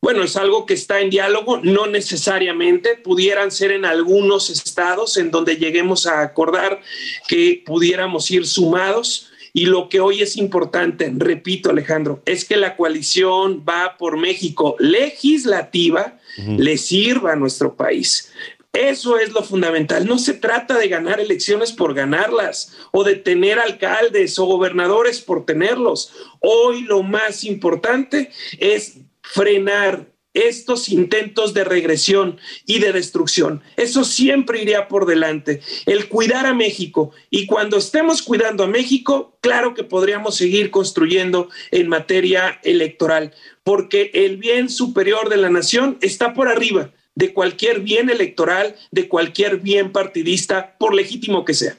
Bueno, es algo que está en diálogo, no necesariamente, pudieran ser en algunos estados en donde lleguemos a acordar que pudiéramos ir sumados. Y lo que hoy es importante, repito Alejandro, es que la coalición va por México legislativa le sirva a nuestro país. Eso es lo fundamental. No se trata de ganar elecciones por ganarlas o de tener alcaldes o gobernadores por tenerlos. Hoy lo más importante es frenar estos intentos de regresión y de destrucción. Eso siempre iría por delante. El cuidar a México. Y cuando estemos cuidando a México, claro que podríamos seguir construyendo en materia electoral, porque el bien superior de la nación está por arriba de cualquier bien electoral, de cualquier bien partidista, por legítimo que sea.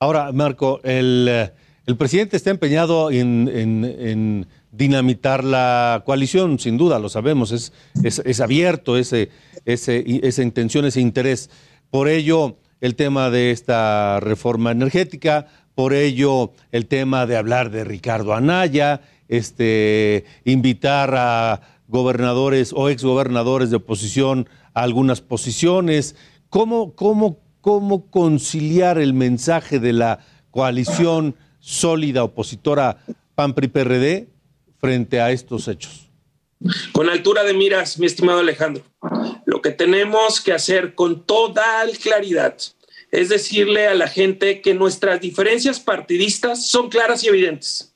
Ahora, Marco, el, el presidente está empeñado en, en, en dinamitar la coalición, sin duda, lo sabemos, es, es, es abierto ese, ese, esa intención, ese interés. Por ello, el tema de esta reforma energética, por ello, el tema de hablar de Ricardo Anaya, este, invitar a gobernadores o exgobernadores de oposición algunas posiciones. ¿Cómo, cómo, cómo conciliar el mensaje de la coalición sólida opositora PAN-PRI-PRD frente a estos hechos? Con altura de miras, mi estimado Alejandro, lo que tenemos que hacer con toda claridad es decirle a la gente que nuestras diferencias partidistas son claras y evidentes,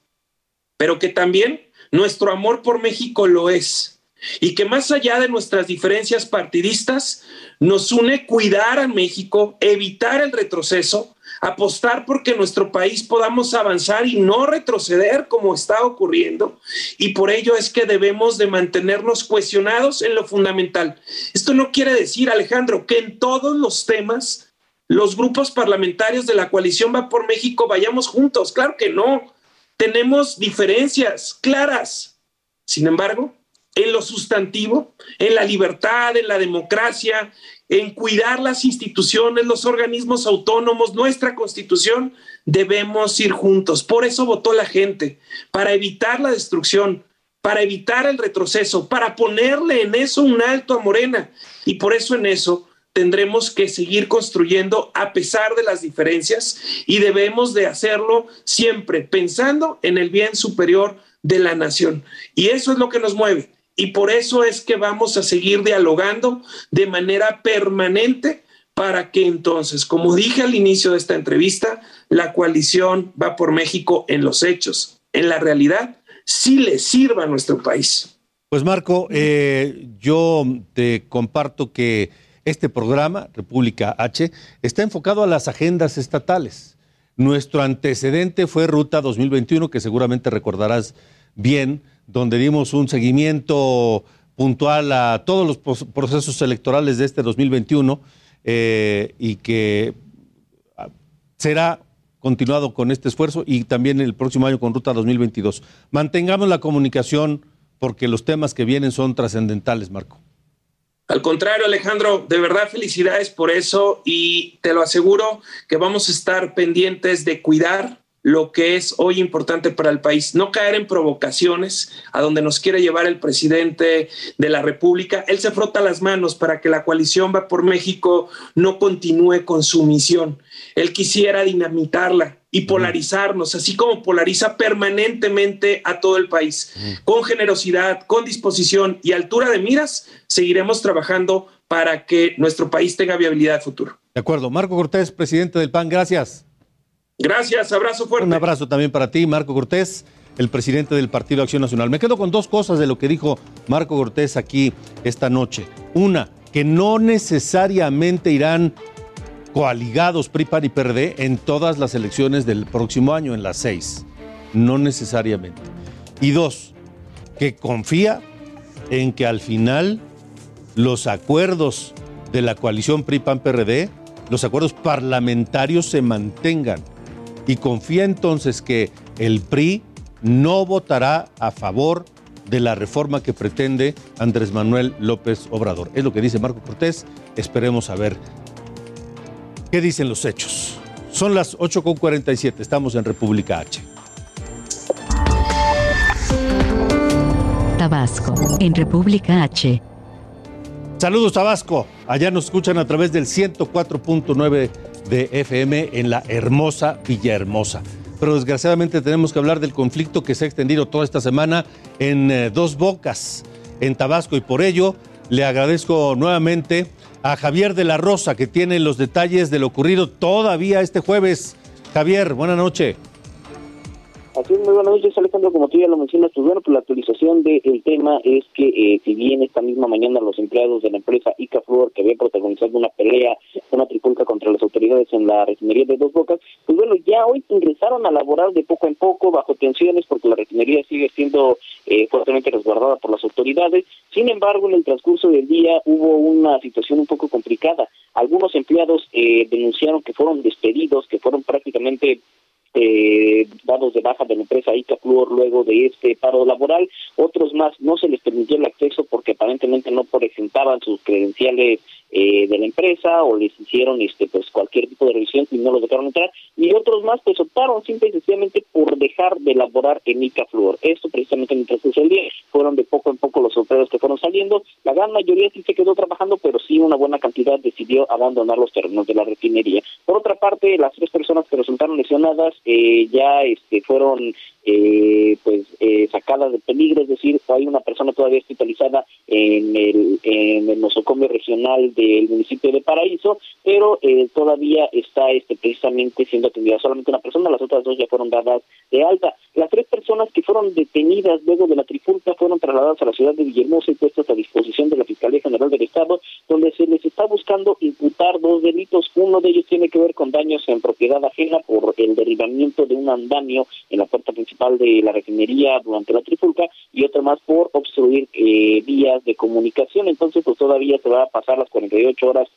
pero que también nuestro amor por México lo es, y que más allá de nuestras diferencias partidistas, nos une cuidar a México, evitar el retroceso, apostar porque nuestro país podamos avanzar y no retroceder como está ocurriendo. Y por ello es que debemos de mantenernos cuestionados en lo fundamental. Esto no quiere decir, Alejandro, que en todos los temas los grupos parlamentarios de la coalición Va por México vayamos juntos. Claro que no. Tenemos diferencias claras. Sin embargo, en lo sustantivo, en la libertad, en la democracia, en cuidar las instituciones, los organismos autónomos, nuestra constitución, debemos ir juntos. Por eso votó la gente, para evitar la destrucción, para evitar el retroceso, para ponerle en eso un alto a Morena. Y por eso en eso tendremos que seguir construyendo a pesar de las diferencias y debemos de hacerlo siempre pensando en el bien superior de la nación. Y eso es lo que nos mueve y por eso es que vamos a seguir dialogando de manera permanente para que entonces, como dije al inicio de esta entrevista, la coalición va por México en los hechos, en la realidad, sí le sirva a nuestro país. Pues Marco, eh, yo te comparto que este programa, República H, está enfocado a las agendas estatales. Nuestro antecedente fue Ruta 2021, que seguramente recordarás bien, donde dimos un seguimiento puntual a todos los procesos electorales de este 2021 eh, y que ah, será continuado con este esfuerzo y también el próximo año con Ruta 2022. Mantengamos la comunicación porque los temas que vienen son trascendentales, Marco. Al contrario, Alejandro, de verdad felicidades por eso y te lo aseguro que vamos a estar pendientes de cuidar lo que es hoy importante para el país, no caer en provocaciones a donde nos quiere llevar el presidente de la República. Él se frota las manos para que la coalición va por México no continúe con su misión. Él quisiera dinamitarla y polarizarnos, así como polariza permanentemente a todo el país. Con generosidad, con disposición y altura de miras, seguiremos trabajando para que nuestro país tenga viabilidad futuro. De acuerdo. Marco Cortés, presidente del PAN, gracias. Gracias, abrazo fuerte. Un abrazo también para ti, Marco Cortés, el presidente del Partido Acción Nacional. Me quedo con dos cosas de lo que dijo Marco Cortés aquí esta noche. Una, que no necesariamente irán coaligados PRI, PAN y PRD en todas las elecciones del próximo año, en las seis. No necesariamente. Y dos, que confía en que al final los acuerdos de la coalición PRI-PAN-PRD, los acuerdos parlamentarios se mantengan y confía entonces que el PRI no votará a favor de la reforma que pretende Andrés Manuel López Obrador. Es lo que dice Marco Cortés. Esperemos a ver qué dicen los hechos. Son las 8.47, estamos en República H. Tabasco, en República H. Saludos Tabasco, allá nos escuchan a través del 104.9 de FM en la hermosa Villahermosa. Pero desgraciadamente tenemos que hablar del conflicto que se ha extendido toda esta semana en eh, dos bocas, en Tabasco, y por ello le agradezco nuevamente a Javier de la Rosa, que tiene los detalles de lo ocurrido todavía este jueves. Javier, buena noche. Así es, muy buenas noches, Alejandro. Como tú ya lo mencionas, pues bueno, pues la actualización del tema es que eh, si bien esta misma mañana los empleados de la empresa Icaflor, que había protagonizado una pelea, una tripulca contra las autoridades en la refinería de Dos Bocas, pues bueno, ya hoy ingresaron a laborar de poco en poco bajo tensiones porque la refinería sigue siendo eh, fuertemente resguardada por las autoridades. Sin embargo, en el transcurso del día hubo una situación un poco complicada. Algunos empleados eh, denunciaron que fueron despedidos, que fueron prácticamente eh, de baja de la empresa Ica luego de este paro laboral. Otros más no se les permitió el acceso porque aparentemente no presentaban sus credenciales eh, de la empresa o les hicieron este pues cualquier tipo de revisión y no los dejaron entrar y otros más pues optaron simple y sencillamente por dejar de laborar en Ica Esto precisamente mientras el día fueron de poco en poco los obreros que fueron saliendo. La gran mayoría sí se quedó trabajando, pero sí una buena cantidad decidió abandonar los terrenos de la refinería. Por otra parte, las tres personas que resultaron lesionadas eh, ya este, fueron eh, pues eh, sacadas de peligro, es decir, hay una persona todavía hospitalizada en el, en el nosocomio regional del municipio de Paraíso, pero eh, todavía está este precisamente siendo atendida solamente una persona, las otras dos ya fueron dadas de alta. Las tres personas que fueron detenidas luego de la trifulca fueron trasladadas a la ciudad de Villahermosa y puestas a disposición de la Fiscalía General del Estado, donde se les está buscando imputar dos delitos. Uno de ellos tiene que ver con daños en propiedad ajena por el derribamiento de un andamio en la puerta principal de la refinería durante la trifulca y otra más por obstruir eh, vías de comunicación. Entonces, pues todavía se va a pasar las 48 horas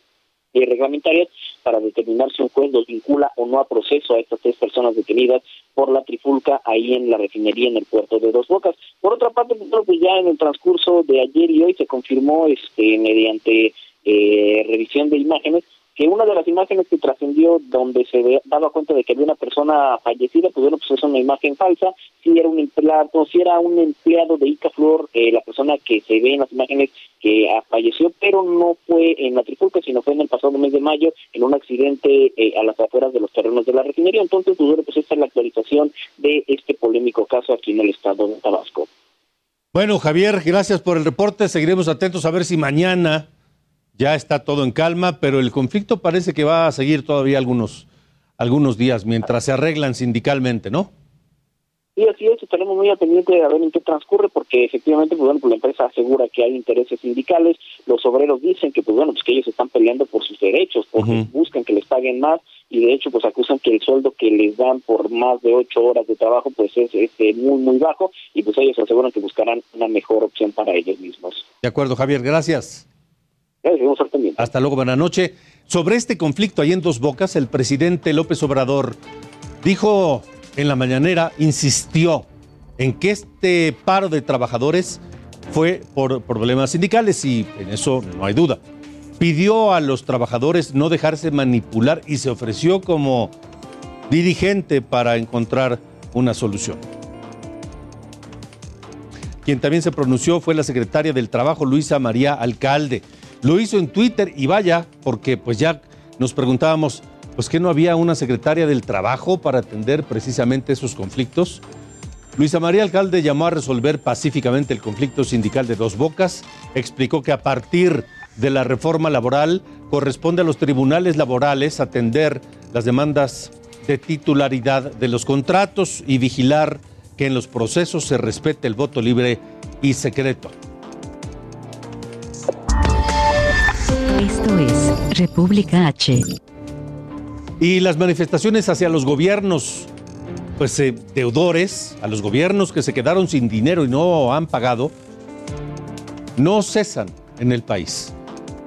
eh, reglamentarias para determinar si un juez los vincula o no a proceso a estas tres personas detenidas por la trifulca ahí en la refinería en el puerto de Dos Bocas. Por otra parte, pues ya en el transcurso de ayer y hoy se confirmó este mediante eh, revisión de imágenes que una de las imágenes que trascendió donde se daba cuenta de que había una persona fallecida, pues bueno, pues es una imagen falsa, si era un empleado, si era un empleado de Ica Flor, eh, la persona que se ve en las imágenes que falleció, pero no fue en la trifulca, sino fue en el pasado mes de mayo en un accidente eh, a las afueras de los terrenos de la refinería. Entonces, pues bueno, pues esta es la actualización de este polémico caso aquí en el estado de Tabasco. Bueno, Javier, gracias por el reporte. Seguiremos atentos a ver si mañana ya está todo en calma, pero el conflicto parece que va a seguir todavía algunos, algunos días mientras se arreglan sindicalmente, ¿no? Sí, así es, estaremos muy atendientes de ver en qué transcurre, porque efectivamente, pues bueno, pues la empresa asegura que hay intereses sindicales, los obreros dicen que, pues bueno, pues que ellos están peleando por sus derechos, porque buscan que les paguen más, y de hecho, pues acusan que el sueldo que les dan por más de ocho horas de trabajo, pues es, este, muy, muy bajo, y pues ellos aseguran que buscarán una mejor opción para ellos mismos. De acuerdo, Javier, gracias. Hasta luego, buenas noches. Sobre este conflicto ahí en Dos Bocas, el presidente López Obrador dijo en la mañanera, insistió en que este paro de trabajadores fue por problemas sindicales y en eso no hay duda. Pidió a los trabajadores no dejarse manipular y se ofreció como dirigente para encontrar una solución. Quien también se pronunció fue la secretaria del Trabajo, Luisa María Alcalde. Lo hizo en Twitter y vaya, porque pues ya nos preguntábamos, pues que no había una secretaria del trabajo para atender precisamente esos conflictos. Luisa María Alcalde llamó a resolver pacíficamente el conflicto sindical de Dos Bocas, explicó que a partir de la reforma laboral corresponde a los tribunales laborales atender las demandas de titularidad de los contratos y vigilar que en los procesos se respete el voto libre y secreto. República H. Y las manifestaciones hacia los gobiernos, pues eh, deudores, a los gobiernos que se quedaron sin dinero y no han pagado, no cesan en el país.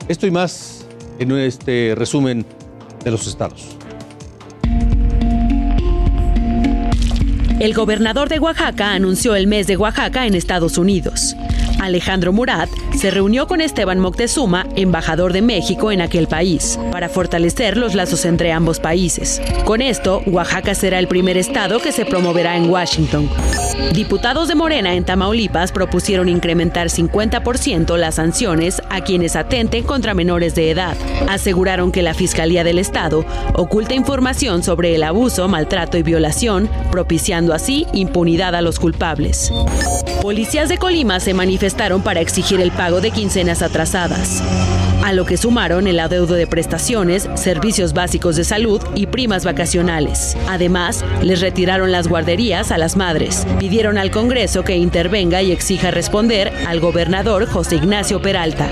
Esto y más en este resumen de los estados. El gobernador de Oaxaca anunció el mes de Oaxaca en Estados Unidos. Alejandro Murat se reunió con Esteban Moctezuma, embajador de México en aquel país, para fortalecer los lazos entre ambos países. Con esto, Oaxaca será el primer estado que se promoverá en Washington. Diputados de Morena en Tamaulipas propusieron incrementar 50% las sanciones a quienes atenten contra menores de edad. Aseguraron que la Fiscalía del Estado oculta información sobre el abuso, maltrato y violación, propiciando así impunidad a los culpables. Policías de Colima se manifestaron para exigir el pago de quincenas atrasadas. A lo que sumaron el adeudo de prestaciones, servicios básicos de salud y primas vacacionales. Además, les retiraron las guarderías a las madres. Pidieron al Congreso que intervenga y exija responder al gobernador José Ignacio Peralta.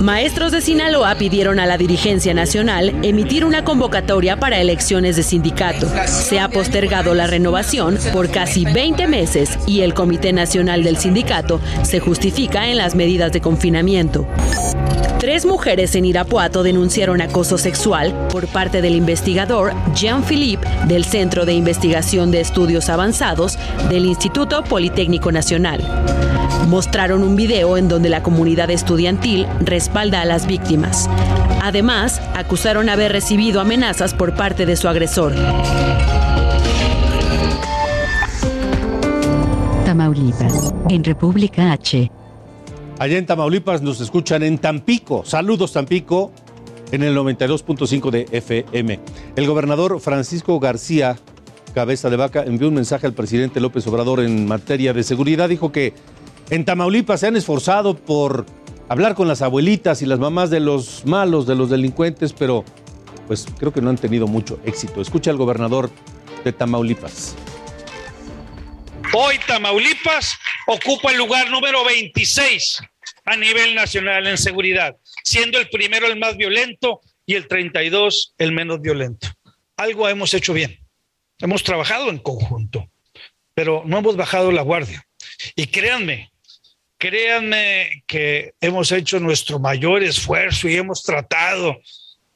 Maestros de Sinaloa pidieron a la dirigencia nacional emitir una convocatoria para elecciones de sindicato. Se ha postergado la renovación por casi 20 meses y el Comité Nacional del Sindicato se justifica en las medidas de confinamiento. Tres mujeres en Irapuato denunciaron acoso sexual por parte del investigador Jean-Philippe del Centro de Investigación de Estudios Avanzados del Instituto Politécnico Nacional. Mostraron un video en donde la comunidad estudiantil respalda a las víctimas. Además, acusaron haber recibido amenazas por parte de su agresor. Tamaulipas, en República H. Allá en Tamaulipas nos escuchan en Tampico. Saludos Tampico en el 92.5 de FM. El gobernador Francisco García Cabeza de Vaca envió un mensaje al presidente López Obrador en materia de seguridad. Dijo que en Tamaulipas se han esforzado por hablar con las abuelitas y las mamás de los malos, de los delincuentes, pero pues creo que no han tenido mucho éxito. Escucha al gobernador de Tamaulipas. Hoy Tamaulipas ocupa el lugar número 26 a nivel nacional en seguridad, siendo el primero el más violento y el 32 el menos violento. Algo hemos hecho bien. Hemos trabajado en conjunto, pero no hemos bajado la guardia. Y créanme, créanme que hemos hecho nuestro mayor esfuerzo y hemos tratado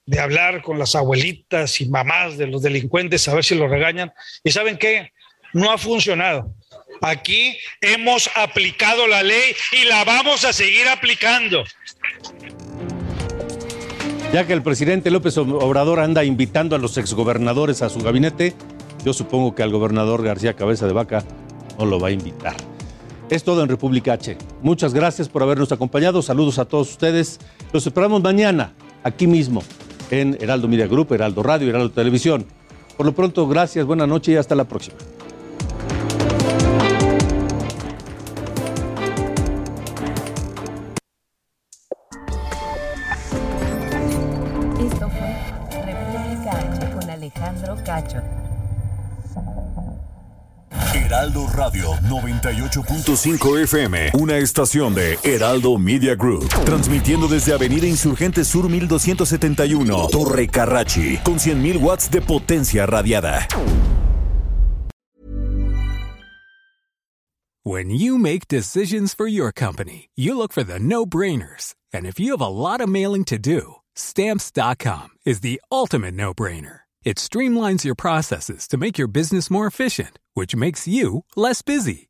de hablar con las abuelitas y mamás de los delincuentes a ver si los regañan. ¿Y saben qué? No ha funcionado. Aquí hemos aplicado la ley y la vamos a seguir aplicando. Ya que el presidente López Obrador anda invitando a los exgobernadores a su gabinete, yo supongo que al gobernador García Cabeza de Vaca no lo va a invitar. Es todo en República H. Muchas gracias por habernos acompañado. Saludos a todos ustedes. Los esperamos mañana, aquí mismo, en Heraldo Media Group, Heraldo Radio, Heraldo Televisión. Por lo pronto, gracias, buena noche y hasta la próxima. 98.5 FM, una estación de Heraldo Media Group, transmitiendo desde Avenida Insurgente Sur 1271, Torre Carrachi, con 100.000 watts de potencia radiada. When you make decisions for your company, you look for the no-brainers. And if you have a lot of mailing to do, stamps.com is the ultimate no-brainer. It streamlines your processes to make your business more efficient, which makes you less busy.